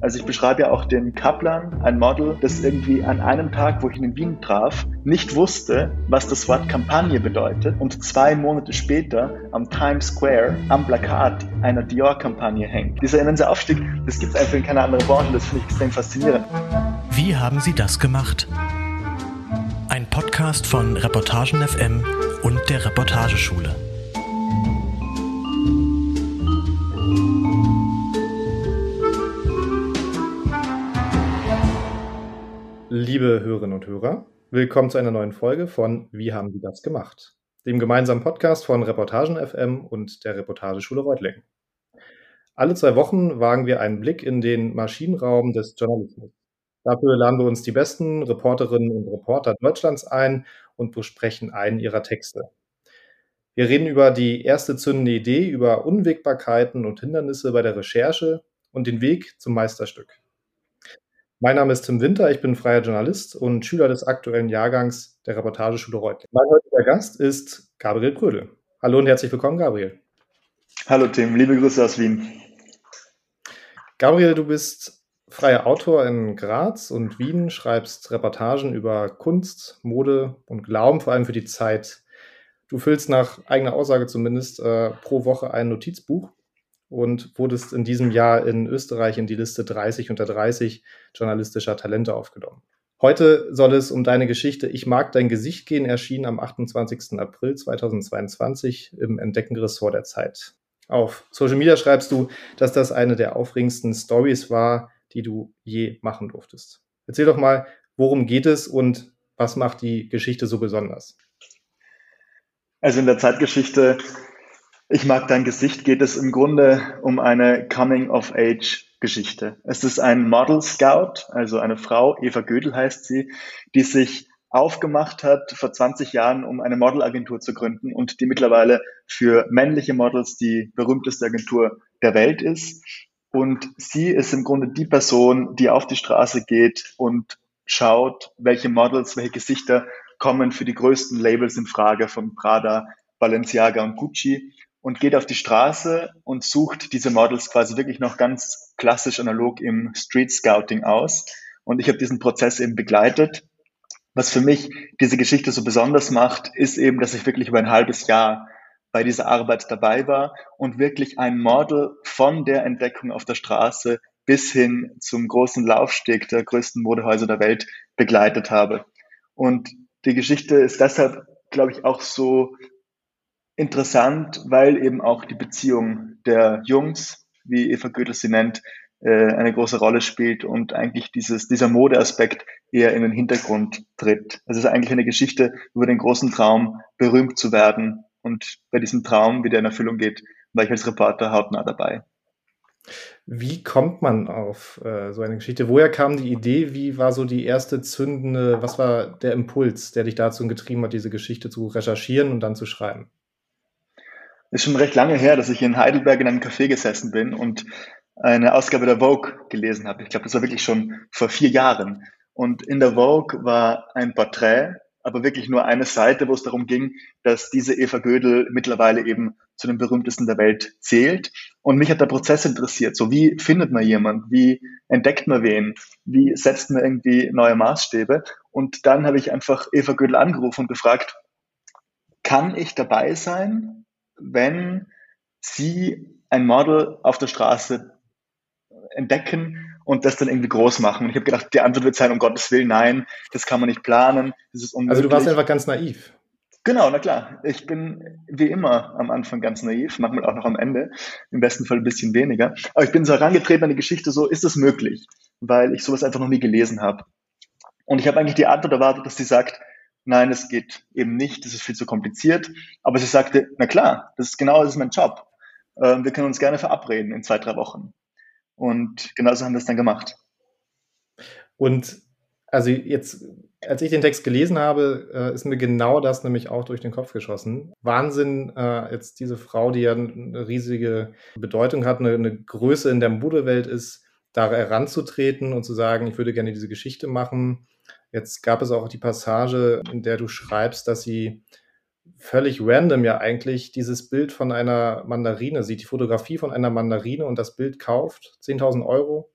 Also ich beschreibe ja auch den Kaplan, ein Model, das irgendwie an einem Tag, wo ich ihn in Wien traf, nicht wusste, was das Wort Kampagne bedeutet und zwei Monate später am Times Square am Plakat einer Dior-Kampagne hängt. Dieser immense Aufstieg, das gibt es einfach in keiner anderen Branche, das finde ich extrem faszinierend. Wie haben Sie das gemacht? Ein Podcast von Reportagen FM und der Reportageschule. Liebe Hörerinnen und Hörer, willkommen zu einer neuen Folge von Wie haben die das gemacht? Dem gemeinsamen Podcast von Reportagen FM und der Reportageschule Reutlingen. Alle zwei Wochen wagen wir einen Blick in den Maschinenraum des Journalismus. Dafür laden wir uns die besten Reporterinnen und Reporter Deutschlands ein und besprechen einen ihrer Texte. Wir reden über die erste zündende Idee, über Unwägbarkeiten und Hindernisse bei der Recherche und den Weg zum Meisterstück. Mein Name ist Tim Winter, ich bin freier Journalist und Schüler des aktuellen Jahrgangs der Reportageschule Reutlingen. Mein heutiger Gast ist Gabriel Prödel. Hallo und herzlich willkommen, Gabriel. Hallo Tim, liebe Grüße aus Wien. Gabriel, du bist freier Autor in Graz und Wien, schreibst Reportagen über Kunst, Mode und Glauben, vor allem für die Zeit. Du füllst nach eigener Aussage zumindest äh, pro Woche ein Notizbuch und wurdest in diesem Jahr in Österreich in die Liste 30 unter 30 journalistischer Talente aufgenommen. Heute soll es um deine Geschichte Ich mag dein Gesicht gehen, erschienen am 28. April 2022 im Entdecken-Ressort der Zeit. Auf Social Media schreibst du, dass das eine der aufregendsten Stories war, die du je machen durftest. Erzähl doch mal, worum geht es und was macht die Geschichte so besonders? Also in der Zeitgeschichte ich mag dein Gesicht geht es im Grunde um eine Coming-of-Age-Geschichte. Es ist ein Model Scout, also eine Frau, Eva Gödel heißt sie, die sich aufgemacht hat vor 20 Jahren, um eine Modelagentur zu gründen und die mittlerweile für männliche Models die berühmteste Agentur der Welt ist. Und sie ist im Grunde die Person, die auf die Straße geht und schaut, welche Models, welche Gesichter kommen für die größten Labels in Frage von Prada, Balenciaga und Gucci und geht auf die Straße und sucht diese Models quasi wirklich noch ganz klassisch analog im Street Scouting aus. Und ich habe diesen Prozess eben begleitet. Was für mich diese Geschichte so besonders macht, ist eben, dass ich wirklich über ein halbes Jahr bei dieser Arbeit dabei war und wirklich ein Model von der Entdeckung auf der Straße bis hin zum großen Laufsteg der größten Modehäuser der Welt begleitet habe. Und die Geschichte ist deshalb, glaube ich, auch so interessant, weil eben auch die Beziehung der Jungs, wie Eva Gödel sie nennt, äh, eine große Rolle spielt und eigentlich dieses, dieser Modeaspekt eher in den Hintergrund tritt. Also es ist eigentlich eine Geschichte über den großen Traum, berühmt zu werden. Und bei diesem Traum, wie der in Erfüllung geht, war ich als Reporter hautnah dabei. Wie kommt man auf äh, so eine Geschichte? Woher kam die Idee? Wie war so die erste zündende, was war der Impuls, der dich dazu getrieben hat, diese Geschichte zu recherchieren und dann zu schreiben? Ist schon recht lange her, dass ich in Heidelberg in einem Café gesessen bin und eine Ausgabe der Vogue gelesen habe. Ich glaube, das war wirklich schon vor vier Jahren. Und in der Vogue war ein Porträt, aber wirklich nur eine Seite, wo es darum ging, dass diese Eva Gödel mittlerweile eben zu den berühmtesten der Welt zählt. Und mich hat der Prozess interessiert. So, wie findet man jemanden? Wie entdeckt man wen? Wie setzt man irgendwie neue Maßstäbe? Und dann habe ich einfach Eva Gödel angerufen und gefragt, kann ich dabei sein? Wenn Sie ein Model auf der Straße entdecken und das dann irgendwie groß machen. Und ich habe gedacht, die Antwort wird sein, um Gottes Willen, nein, das kann man nicht planen, das ist unmöglich. Also du warst einfach ganz naiv. Genau, na klar. Ich bin wie immer am Anfang ganz naiv, manchmal auch noch am Ende, im besten Fall ein bisschen weniger. Aber ich bin so herangetreten an die Geschichte, so ist das möglich, weil ich sowas einfach noch nie gelesen habe. Und ich habe eigentlich die Antwort erwartet, dass sie sagt, nein, es geht eben nicht, das ist viel zu kompliziert. Aber sie sagte, na klar, das ist genau, das ist mein Job. Ähm, wir können uns gerne verabreden in zwei, drei Wochen. Und genauso haben wir es dann gemacht. Und also jetzt, als ich den Text gelesen habe, äh, ist mir genau das nämlich auch durch den Kopf geschossen. Wahnsinn, äh, jetzt diese Frau, die ja eine riesige Bedeutung hat, eine, eine Größe in der Modewelt ist, da heranzutreten und zu sagen, ich würde gerne diese Geschichte machen Jetzt gab es auch die Passage, in der du schreibst, dass sie völlig random ja eigentlich dieses Bild von einer Mandarine sieht, die Fotografie von einer Mandarine und das Bild kauft, 10.000 Euro,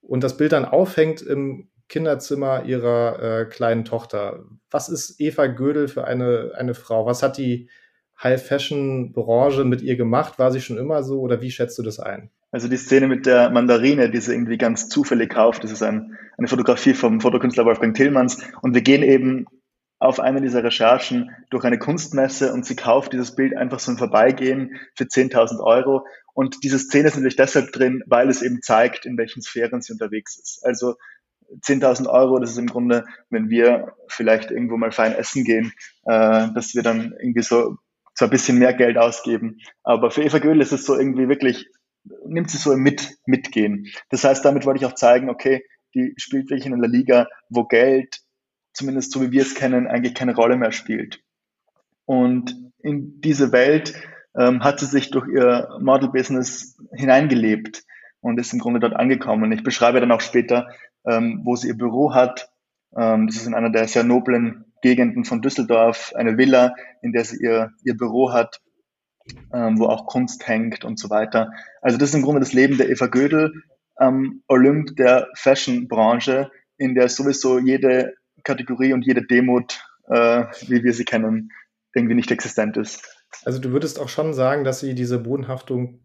und das Bild dann aufhängt im Kinderzimmer ihrer äh, kleinen Tochter. Was ist Eva Gödel für eine, eine Frau? Was hat die High-Fashion-Branche mit ihr gemacht? War sie schon immer so oder wie schätzt du das ein? Also die Szene mit der Mandarine, die sie irgendwie ganz zufällig kauft, das ist ein, eine Fotografie vom Fotokünstler Wolfgang Tillmanns und wir gehen eben auf einer dieser Recherchen durch eine Kunstmesse und sie kauft dieses Bild einfach so im Vorbeigehen für 10.000 Euro. Und diese Szene ist natürlich deshalb drin, weil es eben zeigt, in welchen Sphären sie unterwegs ist. Also 10.000 Euro, das ist im Grunde, wenn wir vielleicht irgendwo mal fein essen gehen, äh, dass wir dann irgendwie so, so ein bisschen mehr Geld ausgeben. Aber für Eva Göhl ist es so irgendwie wirklich, nimmt sie so im mit, Mitgehen. Das heißt, damit wollte ich auch zeigen, okay, die spielt wirklich in einer Liga, wo Geld zumindest so wie wir es kennen, eigentlich keine Rolle mehr spielt. Und in diese Welt ähm, hat sie sich durch ihr Model-Business hineingelebt und ist im Grunde dort angekommen. Ich beschreibe dann auch später, ähm, wo sie ihr Büro hat. Ähm, das ist in einer der sehr noblen Gegenden von Düsseldorf, eine Villa, in der sie ihr, ihr Büro hat, ähm, wo auch Kunst hängt und so weiter. Also das ist im Grunde das Leben der Eva Gödel am Olymp der Fashion-Branche, in der sowieso jede Kategorie und jede Demut, äh, wie wir sie kennen, irgendwie nicht existent ist. Also du würdest auch schon sagen, dass sie diese Bodenhaftung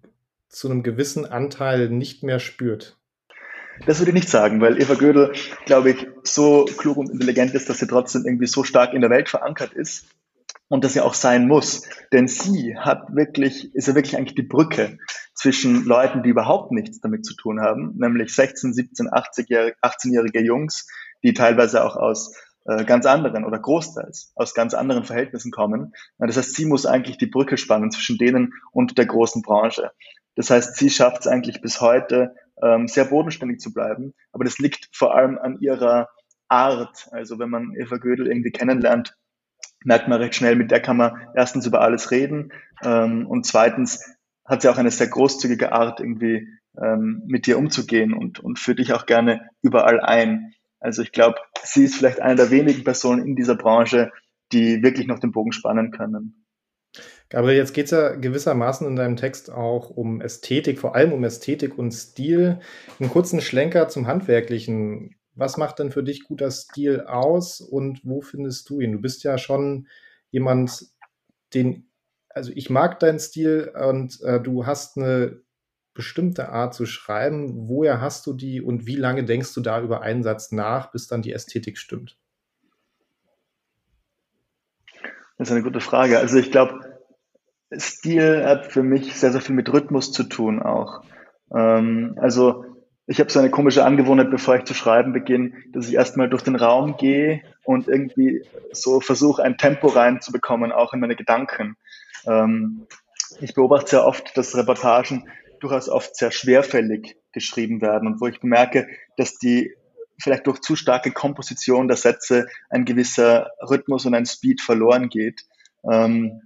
zu einem gewissen Anteil nicht mehr spürt. Das würde ich nicht sagen, weil Eva Gödel, glaube ich, so klug und intelligent ist, dass sie trotzdem irgendwie so stark in der Welt verankert ist und das ja auch sein muss. Denn sie hat wirklich, ist ja wirklich eigentlich die Brücke zwischen Leuten, die überhaupt nichts damit zu tun haben, nämlich 16, 17, 18-jährige Jungs, die teilweise auch aus äh, ganz anderen oder großteils aus ganz anderen Verhältnissen kommen. Das heißt, sie muss eigentlich die Brücke spannen zwischen denen und der großen Branche. Das heißt, sie schafft es eigentlich bis heute, ähm, sehr bodenständig zu bleiben. Aber das liegt vor allem an ihrer Art. Also wenn man Eva Gödel irgendwie kennenlernt, merkt man recht schnell, mit der kann man erstens über alles reden ähm, und zweitens hat sie auch eine sehr großzügige Art, irgendwie ähm, mit dir umzugehen und, und führt dich auch gerne überall ein. Also ich glaube, sie ist vielleicht eine der wenigen Personen in dieser Branche, die wirklich noch den Bogen spannen können. Gabriel, jetzt geht es ja gewissermaßen in deinem Text auch um Ästhetik, vor allem um Ästhetik und Stil. Einen kurzen Schlenker zum Handwerklichen. Was macht denn für dich guter Stil aus und wo findest du ihn? Du bist ja schon jemand, den, also ich mag deinen Stil und äh, du hast eine bestimmte Art zu schreiben. Woher hast du die und wie lange denkst du da über einen Satz nach, bis dann die Ästhetik stimmt? Das ist eine gute Frage. Also ich glaube, Stil hat für mich sehr, sehr viel mit Rhythmus zu tun auch. Ähm, also ich habe so eine komische Angewohnheit, bevor ich zu schreiben beginne, dass ich erstmal durch den Raum gehe und irgendwie so versuche, ein Tempo reinzubekommen, auch in meine Gedanken. Ähm, ich beobachte sehr oft, dass Reportagen durchaus oft sehr schwerfällig geschrieben werden und wo ich bemerke, dass die vielleicht durch zu starke Komposition der Sätze ein gewisser Rhythmus und ein Speed verloren geht. Ähm,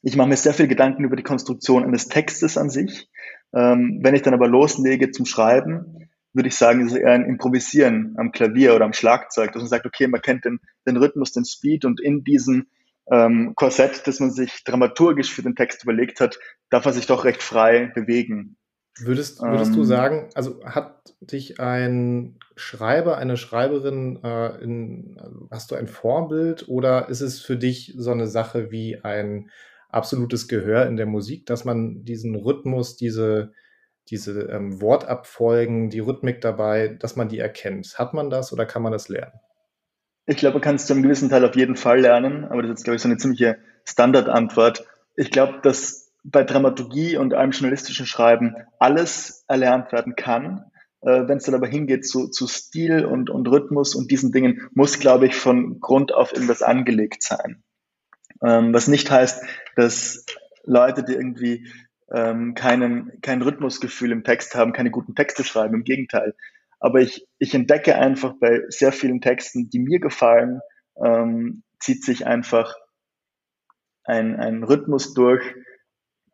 ich mache mir sehr viel Gedanken über die Konstruktion eines Textes an sich. Ähm, wenn ich dann aber loslege zum Schreiben, würde ich sagen, ist eher ein Improvisieren am Klavier oder am Schlagzeug, dass man sagt, okay, man kennt den, den Rhythmus, den Speed und in diesem ähm, Korsett, das man sich dramaturgisch für den Text überlegt hat, darf er sich doch recht frei bewegen. Würdest, würdest ähm, du sagen, also hat dich ein Schreiber, eine Schreiberin, äh, in, hast du ein Vorbild oder ist es für dich so eine Sache wie ein absolutes Gehör in der Musik, dass man diesen Rhythmus, diese, diese ähm, Wortabfolgen, die Rhythmik dabei, dass man die erkennt? Hat man das oder kann man das lernen? Ich glaube, man kann es zu einem gewissen Teil auf jeden Fall lernen, aber das ist, glaube ich, so eine ziemliche Standardantwort. Ich glaube, dass bei Dramaturgie und einem journalistischen Schreiben alles erlernt werden kann. Äh, Wenn es dann aber hingeht zu, zu Stil und, und Rhythmus und diesen Dingen, muss, glaube ich, von Grund auf irgendwas angelegt sein. Ähm, was nicht heißt, dass Leute, die irgendwie ähm, keinen, kein Rhythmusgefühl im Text haben, keine guten Texte schreiben. Im Gegenteil. Aber ich, ich entdecke einfach bei sehr vielen Texten, die mir gefallen, ähm, zieht sich einfach ein, ein Rhythmus durch,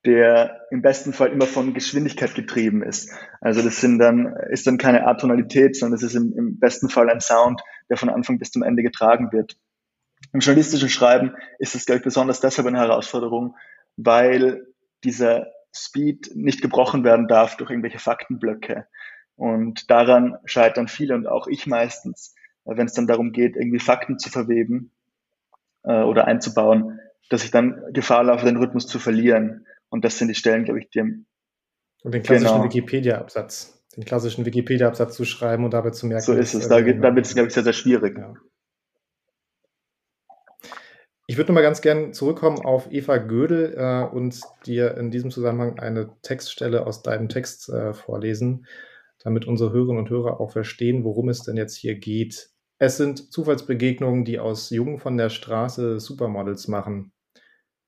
der im besten Fall immer von Geschwindigkeit getrieben ist. Also das sind dann, ist dann keine Atonalität, sondern es ist im, im besten Fall ein Sound, der von Anfang bis zum Ende getragen wird. Im journalistischen Schreiben ist es, glaube ich, besonders deshalb eine Herausforderung, weil dieser Speed nicht gebrochen werden darf durch irgendwelche Faktenblöcke. Und daran scheitern viele und auch ich meistens, wenn es dann darum geht, irgendwie Fakten zu verweben äh, oder einzubauen, dass ich dann Gefahr laufe, den Rhythmus zu verlieren. Und das sind die Stellen, glaube ich, die. Und den klassischen genau. Wikipedia-Absatz, den klassischen Wikipedia-Absatz zu schreiben und dabei zu merken. So ist es. Da, da wird es, glaube ich, sehr, sehr schwierig. Ja. Ich würde noch mal ganz gern zurückkommen auf Eva Gödel äh, und dir in diesem Zusammenhang eine Textstelle aus deinem Text äh, vorlesen, damit unsere Hörerinnen und Hörer auch verstehen, worum es denn jetzt hier geht. Es sind Zufallsbegegnungen, die aus Jungen von der Straße Supermodels machen.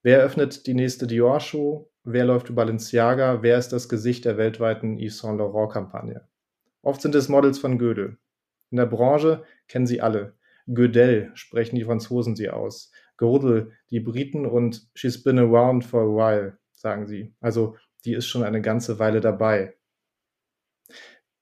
Wer öffnet die nächste Dior-Show? Wer läuft über Balenciaga? Wer ist das Gesicht der weltweiten Yves Saint Laurent-Kampagne? Oft sind es Models von Gödel. In der Branche kennen sie alle. Gödel sprechen die Franzosen sie aus. Godel, die Briten und she's been around for a while, sagen sie. Also die ist schon eine ganze Weile dabei.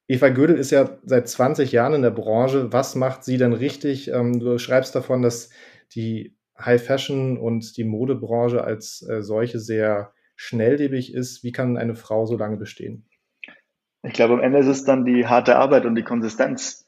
Eva Gödel ist ja seit 20 Jahren in der Branche. Was macht sie denn richtig? Ähm, du schreibst davon, dass die High Fashion und die Modebranche als äh, solche sehr schnelllebig ist. Wie kann eine Frau so lange bestehen? Ich glaube, am Ende ist es dann die harte Arbeit und die Konsistenz.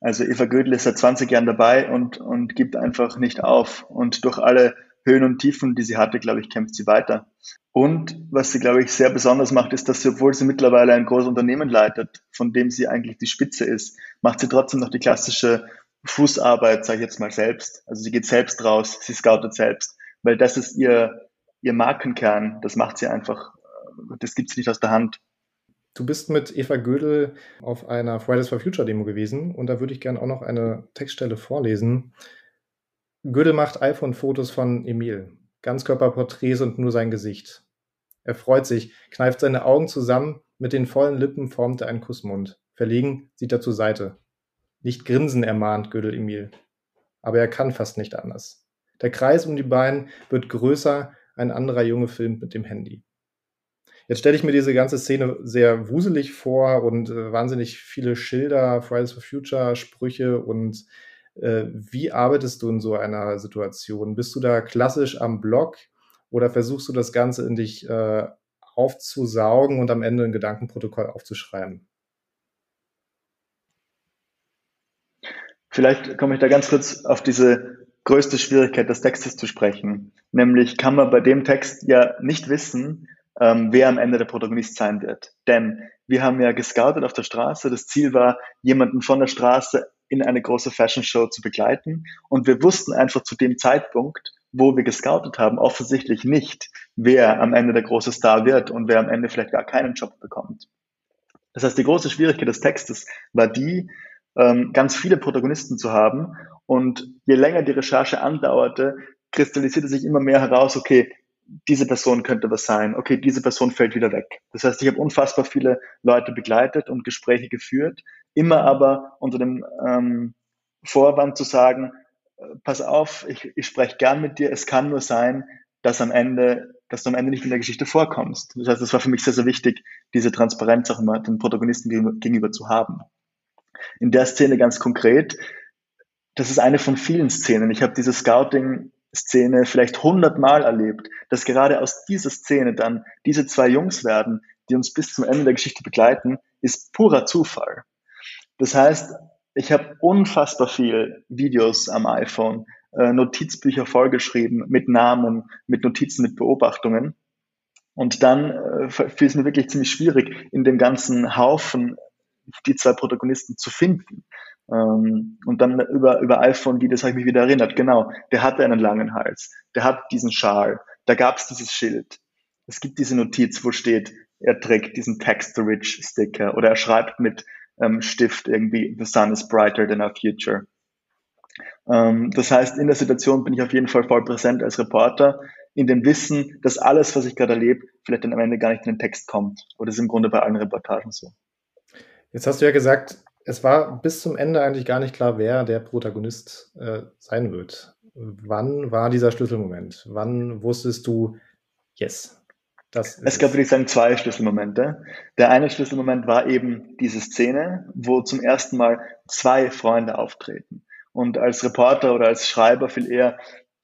Also Eva Gödel ist seit 20 Jahren dabei und, und gibt einfach nicht auf. Und durch alle Höhen und Tiefen, die sie hatte, glaube ich, kämpft sie weiter. Und was sie, glaube ich, sehr besonders macht, ist, dass sie, obwohl sie mittlerweile ein großes Unternehmen leitet, von dem sie eigentlich die Spitze ist, macht sie trotzdem noch die klassische Fußarbeit, sage ich jetzt mal selbst. Also sie geht selbst raus, sie scoutet selbst, weil das ist ihr, ihr Markenkern, das macht sie einfach, das gibt sie nicht aus der Hand. Du bist mit Eva Gödel auf einer Fridays for Future Demo gewesen und da würde ich gerne auch noch eine Textstelle vorlesen. Gödel macht iPhone-Fotos von Emil. Ganzkörperporträts und nur sein Gesicht. Er freut sich, kneift seine Augen zusammen, mit den vollen Lippen formt er einen Kussmund. Verlegen sieht er zur Seite. Nicht grinsen ermahnt Gödel Emil. Aber er kann fast nicht anders. Der Kreis um die Beine wird größer, ein anderer Junge filmt mit dem Handy. Jetzt stelle ich mir diese ganze Szene sehr wuselig vor und äh, wahnsinnig viele Schilder, Fridays for Future, Sprüche und äh, wie arbeitest du in so einer Situation? Bist du da klassisch am Blog oder versuchst du das Ganze in dich äh, aufzusaugen und am Ende ein Gedankenprotokoll aufzuschreiben? Vielleicht komme ich da ganz kurz auf diese größte Schwierigkeit des Textes zu sprechen. Nämlich kann man bei dem Text ja nicht wissen, ähm, wer am Ende der Protagonist sein wird. Denn wir haben ja gescoutet auf der Straße. Das Ziel war, jemanden von der Straße in eine große Fashion Show zu begleiten. Und wir wussten einfach zu dem Zeitpunkt, wo wir gescoutet haben, offensichtlich nicht, wer am Ende der große Star wird und wer am Ende vielleicht gar keinen Job bekommt. Das heißt, die große Schwierigkeit des Textes war die, ähm, ganz viele Protagonisten zu haben. Und je länger die Recherche andauerte, kristallisierte sich immer mehr heraus, okay, diese Person könnte was sein, okay, diese Person fällt wieder weg. Das heißt, ich habe unfassbar viele Leute begleitet und Gespräche geführt, immer aber unter dem ähm, Vorwand zu sagen, äh, pass auf, ich, ich spreche gern mit dir, es kann nur sein, dass am Ende, dass du am Ende nicht in der Geschichte vorkommst. Das heißt, es war für mich sehr, sehr wichtig, diese Transparenz auch immer den Protagonisten gegenüber, zu haben. In der Szene ganz konkret, das ist eine von vielen Szenen. Ich habe diese Scouting Szene vielleicht hundertmal erlebt, dass gerade aus dieser Szene dann diese zwei Jungs werden, die uns bis zum Ende der Geschichte begleiten, ist purer Zufall. Das heißt, ich habe unfassbar viel Videos am iPhone, äh, Notizbücher vollgeschrieben mit Namen, mit Notizen, mit Beobachtungen. Und dann äh, fiel es mir wirklich ziemlich schwierig, in dem ganzen Haufen die zwei Protagonisten zu finden. Ähm, und dann über, über iPhone-Videos habe ich mich wieder erinnert, genau, der hatte einen langen Hals, der hat diesen Schal, da gab es dieses Schild. Es gibt diese Notiz, wo steht, er trägt diesen Text-to-Rich-Sticker oder er schreibt mit ähm, Stift irgendwie, the sun is brighter than our future. Ähm, das heißt, in der Situation bin ich auf jeden Fall voll präsent als Reporter, in dem Wissen, dass alles, was ich gerade erlebe, vielleicht dann am Ende gar nicht in den Text kommt. Oder das ist im Grunde bei allen Reportagen so. Jetzt hast du ja gesagt, es war bis zum Ende eigentlich gar nicht klar, wer der Protagonist äh, sein wird. Wann war dieser Schlüsselmoment? Wann wusstest du, yes, das Es gab, würde ich sagen, zwei Schlüsselmomente. Der eine Schlüsselmoment war eben diese Szene, wo zum ersten Mal zwei Freunde auftreten. Und als Reporter oder als Schreiber viel eher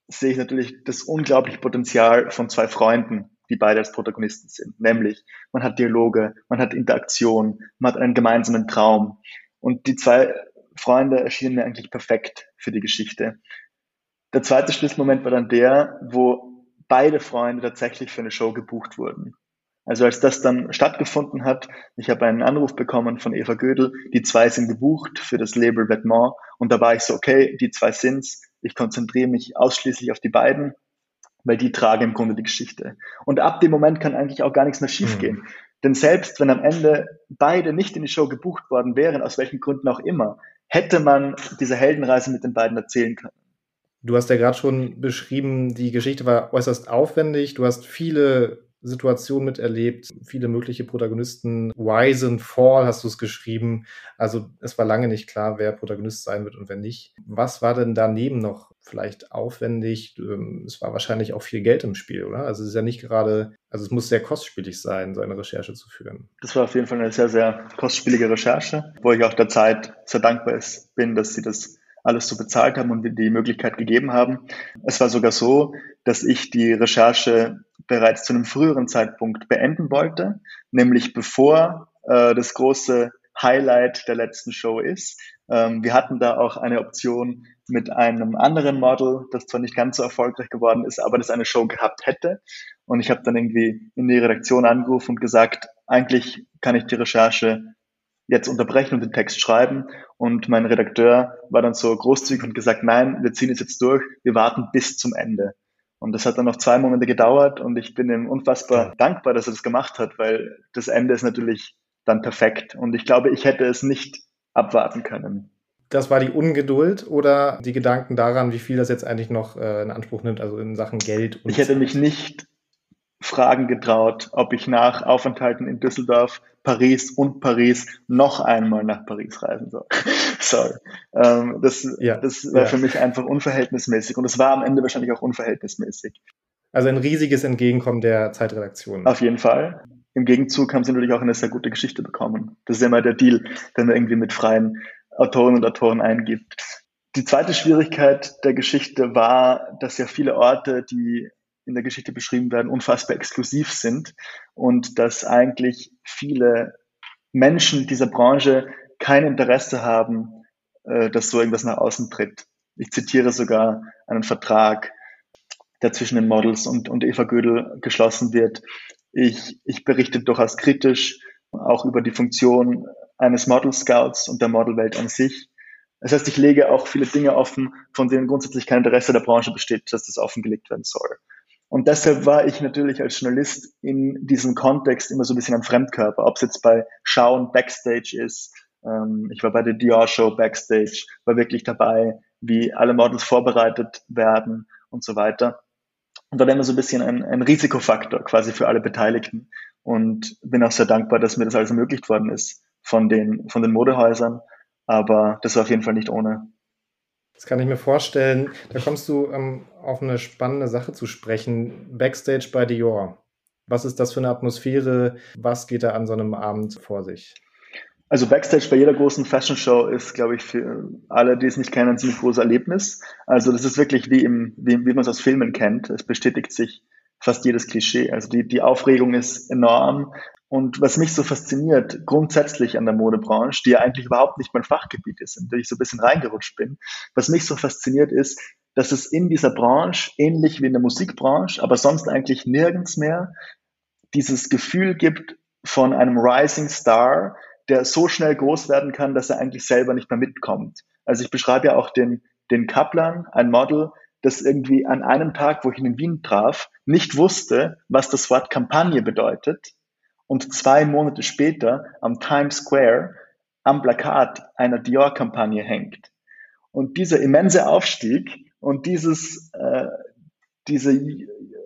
sehe ich natürlich das unglaubliche Potenzial von zwei Freunden die beide als Protagonisten sind. Nämlich, man hat Dialoge, man hat Interaktion, man hat einen gemeinsamen Traum. Und die zwei Freunde erschienen mir eigentlich perfekt für die Geschichte. Der zweite Schlüsselmoment war dann der, wo beide Freunde tatsächlich für eine Show gebucht wurden. Also als das dann stattgefunden hat, ich habe einen Anruf bekommen von Eva Gödel, die zwei sind gebucht für das Label Vetements und da war ich so, okay, die zwei sind's, ich konzentriere mich ausschließlich auf die beiden, weil die tragen im Grunde die Geschichte. Und ab dem Moment kann eigentlich auch gar nichts mehr schiefgehen. Mhm. Denn selbst wenn am Ende beide nicht in die Show gebucht worden wären, aus welchen Gründen auch immer, hätte man diese Heldenreise mit den beiden erzählen können. Du hast ja gerade schon beschrieben, die Geschichte war äußerst aufwendig. Du hast viele Situation miterlebt, viele mögliche Protagonisten. Rise and Fall hast du es geschrieben. Also es war lange nicht klar, wer Protagonist sein wird und wer nicht. Was war denn daneben noch vielleicht aufwendig? Ähm, es war wahrscheinlich auch viel Geld im Spiel, oder? Also es ist ja nicht gerade, also es muss sehr kostspielig sein, so eine Recherche zu führen. Das war auf jeden Fall eine sehr, sehr kostspielige Recherche, wo ich auch der Zeit sehr dankbar bin, dass sie das alles so bezahlt haben und die Möglichkeit gegeben haben. Es war sogar so, dass ich die Recherche bereits zu einem früheren Zeitpunkt beenden wollte, nämlich bevor äh, das große Highlight der letzten Show ist. Ähm, wir hatten da auch eine Option mit einem anderen Model, das zwar nicht ganz so erfolgreich geworden ist, aber das eine Show gehabt hätte. Und ich habe dann irgendwie in die Redaktion angerufen und gesagt, eigentlich kann ich die Recherche jetzt unterbrechen und den Text schreiben. Und mein Redakteur war dann so großzügig und gesagt, nein, wir ziehen es jetzt durch, wir warten bis zum Ende. Und das hat dann noch zwei Monate gedauert und ich bin ihm unfassbar dankbar, dass er das gemacht hat, weil das Ende ist natürlich dann perfekt. Und ich glaube, ich hätte es nicht abwarten können. Das war die Ungeduld oder die Gedanken daran, wie viel das jetzt eigentlich noch äh, in Anspruch nimmt, also in Sachen Geld? ich hätte mich nicht fragen getraut, ob ich nach Aufenthalten in Düsseldorf, Paris und Paris noch einmal nach Paris reisen soll. Sorry. Ähm, das ja, das war ja. für mich einfach unverhältnismäßig und es war am Ende wahrscheinlich auch unverhältnismäßig. Also ein riesiges Entgegenkommen der Zeitredaktion. Auf jeden Fall. Im Gegenzug haben sie natürlich auch eine sehr gute Geschichte bekommen. Das ist immer der Deal, den man irgendwie mit freien Autoren und Autoren eingibt. Die zweite Schwierigkeit der Geschichte war, dass ja viele Orte, die in der Geschichte beschrieben werden, unfassbar exklusiv sind und dass eigentlich viele Menschen dieser Branche kein Interesse haben, äh, dass so irgendwas nach außen tritt. Ich zitiere sogar einen Vertrag, der zwischen den Models und, und Eva Gödel geschlossen wird. Ich, ich berichte durchaus kritisch auch über die Funktion eines Model Scouts und der Modelwelt an sich. Das heißt, ich lege auch viele Dinge offen, von denen grundsätzlich kein Interesse der Branche besteht, dass das offengelegt werden soll. Und deshalb war ich natürlich als Journalist in diesem Kontext immer so ein bisschen ein Fremdkörper, ob es jetzt bei Schauen Backstage ist. Ähm, ich war bei der Dior Show Backstage, war wirklich dabei, wie alle Models vorbereitet werden und so weiter. Und war immer so ein bisschen ein, ein Risikofaktor quasi für alle Beteiligten. Und bin auch sehr dankbar, dass mir das alles ermöglicht worden ist von den, von den Modehäusern. Aber das war auf jeden Fall nicht ohne. Das kann ich mir vorstellen. Da kommst du ähm, auf eine spannende Sache zu sprechen. Backstage bei Dior. Was ist das für eine Atmosphäre? Was geht da an so einem Abend vor sich? Also Backstage bei jeder großen Fashion Show ist, glaube ich, für alle, die es nicht kennen, ein ziemlich großes Erlebnis. Also das ist wirklich wie, im, wie, wie man es aus Filmen kennt. Es bestätigt sich fast jedes Klischee. Also die, die Aufregung ist enorm. Und was mich so fasziniert, grundsätzlich an der Modebranche, die ja eigentlich überhaupt nicht mein Fachgebiet ist, in der ich so ein bisschen reingerutscht bin, was mich so fasziniert ist, dass es in dieser Branche, ähnlich wie in der Musikbranche, aber sonst eigentlich nirgends mehr, dieses Gefühl gibt von einem Rising Star, der so schnell groß werden kann, dass er eigentlich selber nicht mehr mitkommt. Also ich beschreibe ja auch den, den Kaplan, ein Model, das irgendwie an einem Tag, wo ich ihn in Wien traf, nicht wusste, was das Wort Kampagne bedeutet und zwei Monate später am Times Square am Plakat einer Dior-Kampagne hängt. Und dieser immense Aufstieg und dieses, äh, diese,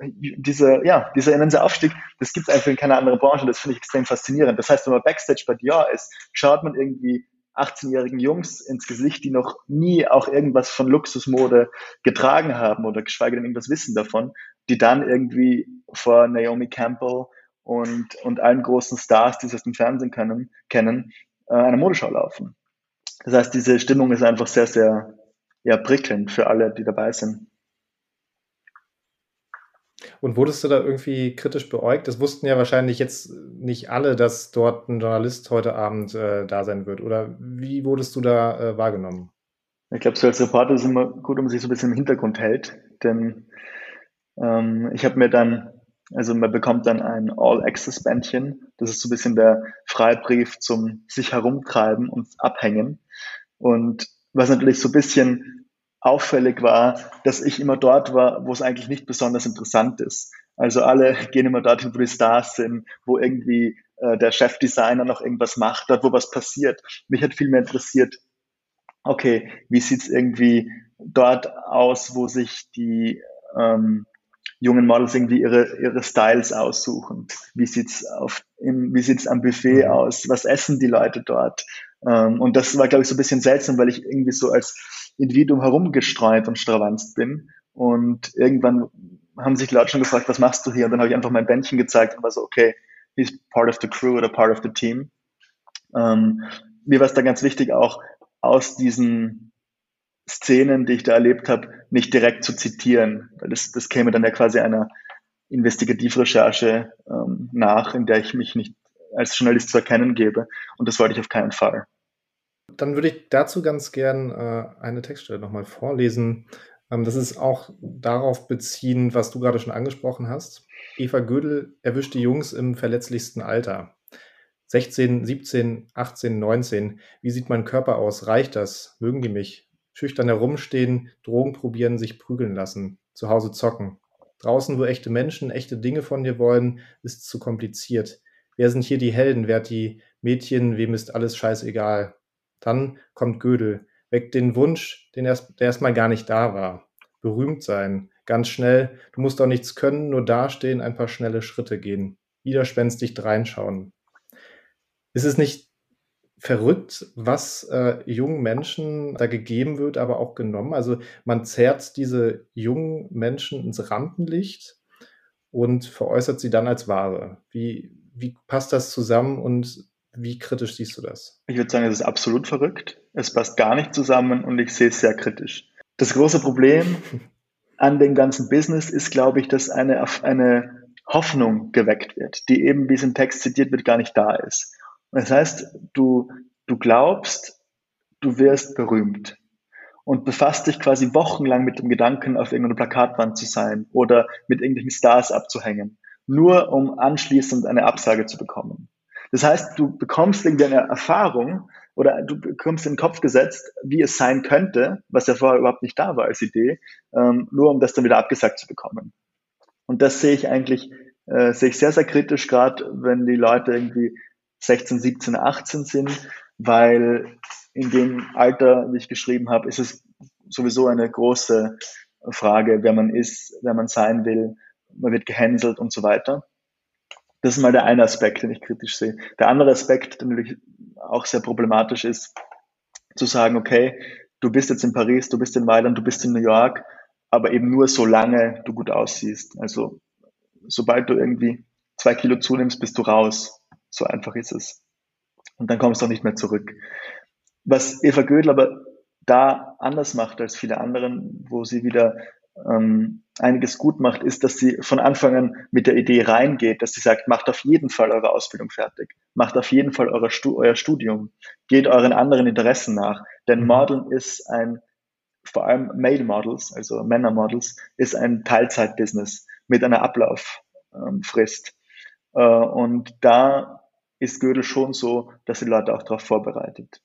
diese, ja, dieser immense Aufstieg, das gibt es einfach in keiner anderen Branche. Das finde ich extrem faszinierend. Das heißt, wenn man Backstage bei Dior ist, schaut man irgendwie 18-jährigen Jungs ins Gesicht, die noch nie auch irgendwas von Luxusmode getragen haben oder geschweige denn irgendwas wissen davon, die dann irgendwie vor Naomi Campbell und, und allen großen Stars, die sie aus dem Fernsehen können, kennen, äh, eine Modeschau laufen. Das heißt, diese Stimmung ist einfach sehr, sehr ja, prickelnd für alle, die dabei sind. Und wurdest du da irgendwie kritisch beäugt? Das wussten ja wahrscheinlich jetzt nicht alle, dass dort ein Journalist heute Abend äh, da sein wird. Oder wie wurdest du da äh, wahrgenommen? Ich glaube, so als Reporter ist es immer gut, um sich so ein bisschen im Hintergrund hält. Denn ähm, ich habe mir dann, also man bekommt dann ein All-Access-Bändchen. Das ist so ein bisschen der Freibrief zum sich herumtreiben und abhängen. Und was natürlich so ein bisschen auffällig war, dass ich immer dort war, wo es eigentlich nicht besonders interessant ist. Also alle gehen immer dorthin, wo die Stars sind, wo irgendwie äh, der Chefdesigner noch irgendwas macht, dort, wo was passiert. Mich hat viel mehr interessiert, okay, wie sieht's irgendwie dort aus, wo sich die ähm, jungen Models irgendwie ihre, ihre Styles aussuchen? Wie sieht's auf, im, wie sieht's am Buffet mhm. aus? Was essen die Leute dort? Ähm, und das war, glaube ich, so ein bisschen seltsam, weil ich irgendwie so als Individuum herumgestreut und stravanzt bin. Und irgendwann haben sich Leute schon gefragt, was machst du hier? Und dann habe ich einfach mein Bändchen gezeigt und war so, okay, he's part of the crew oder part of the team. Ähm, mir war es da ganz wichtig, auch aus diesen Szenen, die ich da erlebt habe, nicht direkt zu zitieren, weil das, das käme dann ja quasi einer Investigativrecherche ähm, nach, in der ich mich nicht als Journalist zu erkennen gebe. Und das wollte ich auf keinen Fall. Dann würde ich dazu ganz gern äh, eine Textstelle nochmal vorlesen. Ähm, das ist auch darauf beziehen, was du gerade schon angesprochen hast. Eva Gödel erwischt die Jungs im verletzlichsten Alter. 16, 17, 18, 19. Wie sieht mein Körper aus? Reicht das? Mögen die mich? Schüchtern herumstehen, Drogen probieren, sich prügeln lassen, zu Hause zocken. Draußen, wo echte Menschen echte Dinge von dir wollen, ist zu kompliziert. Wer sind hier die Helden? Wer hat die Mädchen? Wem ist alles scheißegal? Dann kommt Gödel, weckt den Wunsch, den erst, der erstmal gar nicht da war. Berühmt sein, ganz schnell. Du musst auch nichts können, nur dastehen, ein paar schnelle Schritte gehen. Widerspenstig reinschauen ist es nicht verrückt, was äh, jungen Menschen da gegeben wird, aber auch genommen? Also man zerrt diese jungen Menschen ins Rampenlicht und veräußert sie dann als Ware. Wie, wie passt das zusammen und wie kritisch siehst du das? Ich würde sagen, es ist absolut verrückt. Es passt gar nicht zusammen und ich sehe es sehr kritisch. Das große Problem an dem ganzen Business ist, glaube ich, dass eine, eine Hoffnung geweckt wird, die eben, wie es im Text zitiert wird, gar nicht da ist. Das heißt, du, du glaubst, du wirst berühmt und befasst dich quasi wochenlang mit dem Gedanken, auf irgendeiner Plakatwand zu sein oder mit irgendwelchen Stars abzuhängen, nur um anschließend eine Absage zu bekommen. Das heißt, du bekommst irgendwie eine Erfahrung oder du bekommst in den Kopf gesetzt, wie es sein könnte, was ja vorher überhaupt nicht da war als Idee, ähm, nur um das dann wieder abgesagt zu bekommen. Und das sehe ich eigentlich, äh, sehe ich sehr, sehr kritisch, gerade wenn die Leute irgendwie 16, 17, 18 sind, weil in dem Alter, wie ich geschrieben habe, ist es sowieso eine große Frage, wer man ist, wer man sein will. Man wird gehänselt und so weiter. Das ist mal der eine Aspekt, den ich kritisch sehe. Der andere Aspekt, der natürlich auch sehr problematisch ist, zu sagen, okay, du bist jetzt in Paris, du bist in Mailand, du bist in New York, aber eben nur solange du gut aussiehst. Also sobald du irgendwie zwei Kilo zunimmst, bist du raus. So einfach ist es. Und dann kommst du auch nicht mehr zurück. Was Eva Gödel aber da anders macht als viele anderen, wo sie wieder ähm, einiges gut macht, ist, dass sie von Anfang an mit der Idee reingeht, dass sie sagt, macht auf jeden Fall eure Ausbildung fertig, macht auf jeden Fall eure euer Studium, geht euren anderen Interessen nach. Denn mhm. Modeln ist ein, vor allem Male Models, also Männer Models, ist ein Teilzeitbusiness mit einer Ablauffrist. Ähm, äh, und da ist Gödel schon so, dass die Leute auch darauf vorbereitet.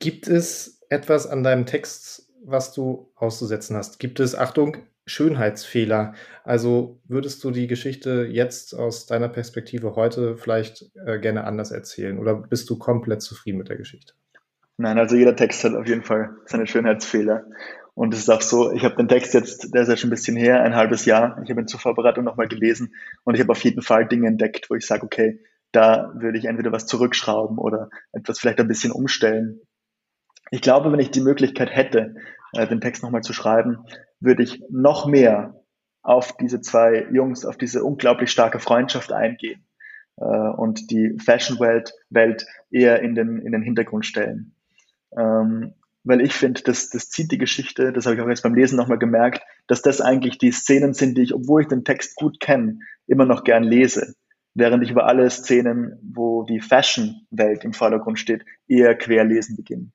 Gibt es etwas an deinem Text, was du auszusetzen hast? Gibt es, Achtung, Schönheitsfehler? Also würdest du die Geschichte jetzt aus deiner Perspektive heute vielleicht äh, gerne anders erzählen oder bist du komplett zufrieden mit der Geschichte? Nein, also jeder Text hat auf jeden Fall seine Schönheitsfehler. Und es ist auch so, ich habe den Text jetzt, der ist ja schon ein bisschen her, ein halbes Jahr. Ich habe ihn zur Vorbereitung nochmal gelesen und ich habe auf jeden Fall Dinge entdeckt, wo ich sage, okay, da würde ich entweder was zurückschrauben oder etwas vielleicht ein bisschen umstellen. Ich glaube, wenn ich die Möglichkeit hätte, äh, den Text nochmal zu schreiben, würde ich noch mehr auf diese zwei Jungs, auf diese unglaublich starke Freundschaft eingehen äh, und die Fashion-Welt Welt eher in den, in den Hintergrund stellen. Ähm, weil ich finde, das, das zieht die Geschichte, das habe ich auch jetzt beim Lesen nochmal gemerkt, dass das eigentlich die Szenen sind, die ich, obwohl ich den Text gut kenne, immer noch gern lese. Während ich über alle Szenen, wo die Fashion-Welt im Vordergrund steht, eher querlesen beginne.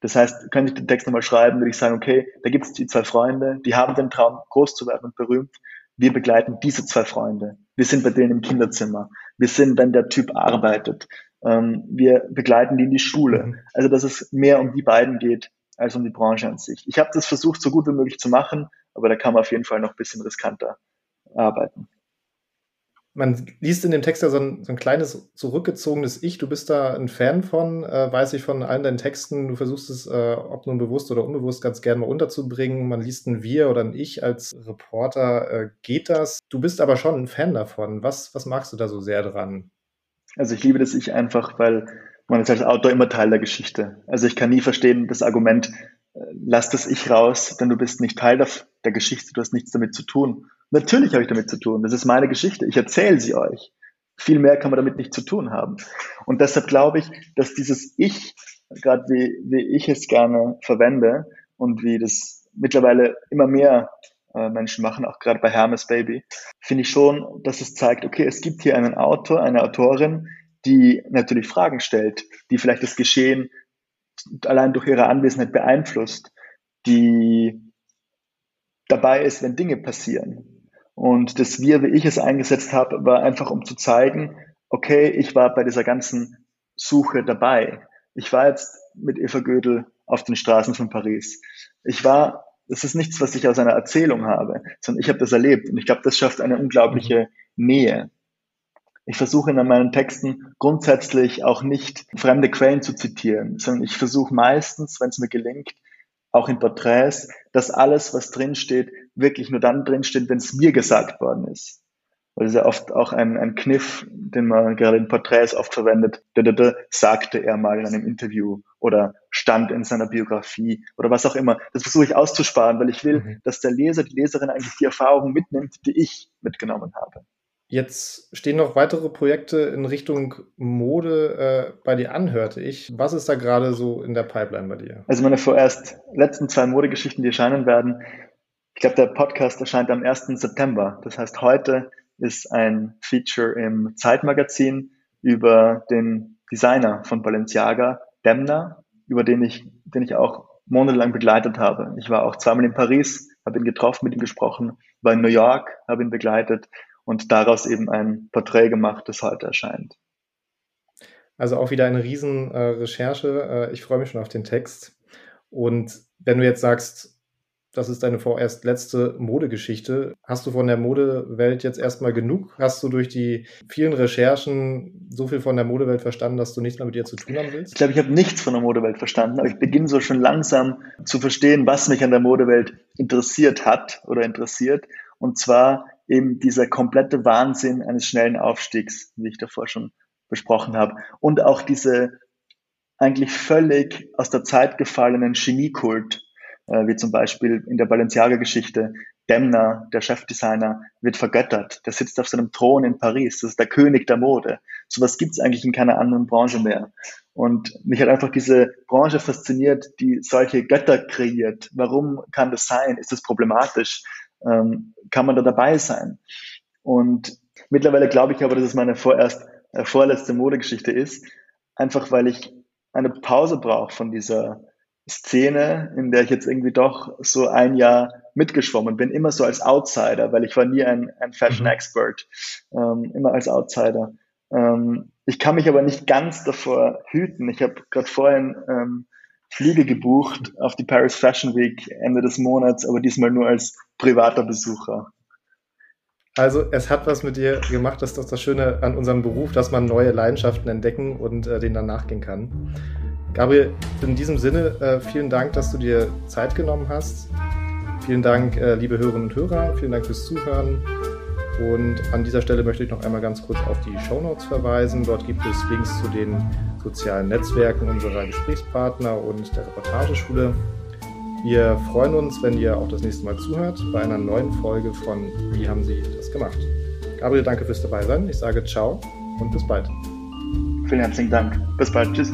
Das heißt, könnte ich den Text nochmal schreiben, würde ich sagen, okay, da gibt es die zwei Freunde, die haben den Traum, groß zu werden und berühmt. Wir begleiten diese zwei Freunde. Wir sind bei denen im Kinderzimmer. Wir sind, wenn der Typ arbeitet. Ähm, wir begleiten die in die Schule. Mhm. Also, dass es mehr um die beiden geht, als um die Branche an sich. Ich habe das versucht, so gut wie möglich zu machen, aber da kann man auf jeden Fall noch ein bisschen riskanter arbeiten man liest in dem Text ja so ein, so ein, kleines zurückgezogenes Ich. Du bist da ein Fan von, äh, weiß ich von allen deinen Texten. Du versuchst es, äh, ob nun bewusst oder unbewusst, ganz gerne mal unterzubringen. Man liest ein Wir oder ein Ich als Reporter. Äh, geht das? Du bist aber schon ein Fan davon. Was, was magst du da so sehr dran? Also ich liebe das Ich einfach, weil man ist als Autor immer Teil der Geschichte. Also ich kann nie verstehen das Argument, äh, lass das Ich raus, denn du bist nicht Teil der, Geschichte, du hast nichts damit zu tun. Natürlich habe ich damit zu tun. Das ist meine Geschichte. Ich erzähle sie euch. Viel mehr kann man damit nicht zu tun haben. Und deshalb glaube ich, dass dieses Ich, gerade wie, wie ich es gerne verwende und wie das mittlerweile immer mehr äh, Menschen machen, auch gerade bei Hermes Baby, finde ich schon, dass es zeigt, okay, es gibt hier einen Autor, eine Autorin, die natürlich Fragen stellt, die vielleicht das Geschehen allein durch ihre Anwesenheit beeinflusst, die dabei ist, wenn Dinge passieren. Und das Wir, wie ich es eingesetzt habe, war einfach, um zu zeigen, okay, ich war bei dieser ganzen Suche dabei. Ich war jetzt mit Eva Gödel auf den Straßen von Paris. Ich war, das ist nichts, was ich aus einer Erzählung habe, sondern ich habe das erlebt. Und ich glaube, das schafft eine unglaubliche mhm. Nähe. Ich versuche in meinen Texten grundsätzlich auch nicht fremde Quellen zu zitieren, sondern ich versuche meistens, wenn es mir gelingt, auch in Porträts, dass alles, was drinsteht, wirklich nur dann drinsteht, wenn es mir gesagt worden ist. Weil das ist ja oft auch ein, ein Kniff, den man gerade in Porträts oft verwendet. Da, da, da, sagte er mal in einem Interview oder stand in seiner Biografie oder was auch immer. Das versuche ich auszusparen, weil ich will, mhm. dass der Leser, die Leserin eigentlich die Erfahrung mitnimmt, die ich mitgenommen habe. Jetzt stehen noch weitere Projekte in Richtung Mode äh, bei dir an, hörte ich. Was ist da gerade so in der Pipeline bei dir? Also meine vorerst letzten zwei Modegeschichten, die erscheinen werden. Ich glaube, der Podcast erscheint am 1. September. Das heißt, heute ist ein Feature im Zeitmagazin über den Designer von Balenciaga, Demna, über den ich, den ich auch monatelang begleitet habe. Ich war auch zweimal in Paris, habe ihn getroffen, mit ihm gesprochen, war in New York, habe ihn begleitet und daraus eben ein Porträt gemacht, das heute erscheint. Also auch wieder eine riesen äh. Äh, ich freue mich schon auf den Text. Und wenn du jetzt sagst, das ist deine vorerst letzte Modegeschichte. Hast du von der Modewelt jetzt erstmal genug? Hast du durch die vielen Recherchen so viel von der Modewelt verstanden, dass du nichts mehr mit ihr zu tun haben willst? Ich glaube, ich habe nichts von der Modewelt verstanden, aber ich beginne so schon langsam zu verstehen, was mich an der Modewelt interessiert hat oder interessiert. Und zwar eben dieser komplette Wahnsinn eines schnellen Aufstiegs, wie ich davor schon besprochen habe. Und auch diese eigentlich völlig aus der Zeit gefallenen Chemiekult, äh, wie zum Beispiel in der Balenciaga-Geschichte. Demner, der Chefdesigner, wird vergöttert. Der sitzt auf seinem Thron in Paris. Das ist der König der Mode. Sowas gibt es eigentlich in keiner anderen Branche mehr. Und mich hat einfach diese Branche fasziniert, die solche Götter kreiert. Warum kann das sein? Ist das problematisch? ähm, kann man da dabei sein. Und mittlerweile glaube ich aber, dass es meine vorerst äh, vorletzte Modegeschichte ist, einfach weil ich eine Pause brauche von dieser Szene, in der ich jetzt irgendwie doch so ein Jahr mitgeschwommen bin, immer so als Outsider, weil ich war nie ein, ein Fashion mhm. Expert, ähm, immer als Outsider. Ähm, ich kann mich aber nicht ganz davor hüten. Ich habe gerade vorhin ähm, Flüge gebucht auf die Paris Fashion Week Ende des Monats, aber diesmal nur als privater Besucher. Also es hat was mit dir gemacht, das ist doch das Schöne an unserem Beruf, dass man neue Leidenschaften entdecken und äh, denen dann nachgehen kann. Gabriel, in diesem Sinne, äh, vielen Dank, dass du dir Zeit genommen hast. Vielen Dank, äh, liebe Hörerinnen und Hörer, vielen Dank fürs Zuhören. Und an dieser Stelle möchte ich noch einmal ganz kurz auf die Show Notes verweisen. Dort gibt es Links zu den sozialen Netzwerken unserer Gesprächspartner und der Reportageschule. Wir freuen uns, wenn ihr auch das nächste Mal zuhört bei einer neuen Folge von Wie haben Sie das gemacht? Gabriel, danke fürs Dabeisein. Ich sage ciao und bis bald. Vielen herzlichen Dank. Bis bald. Tschüss.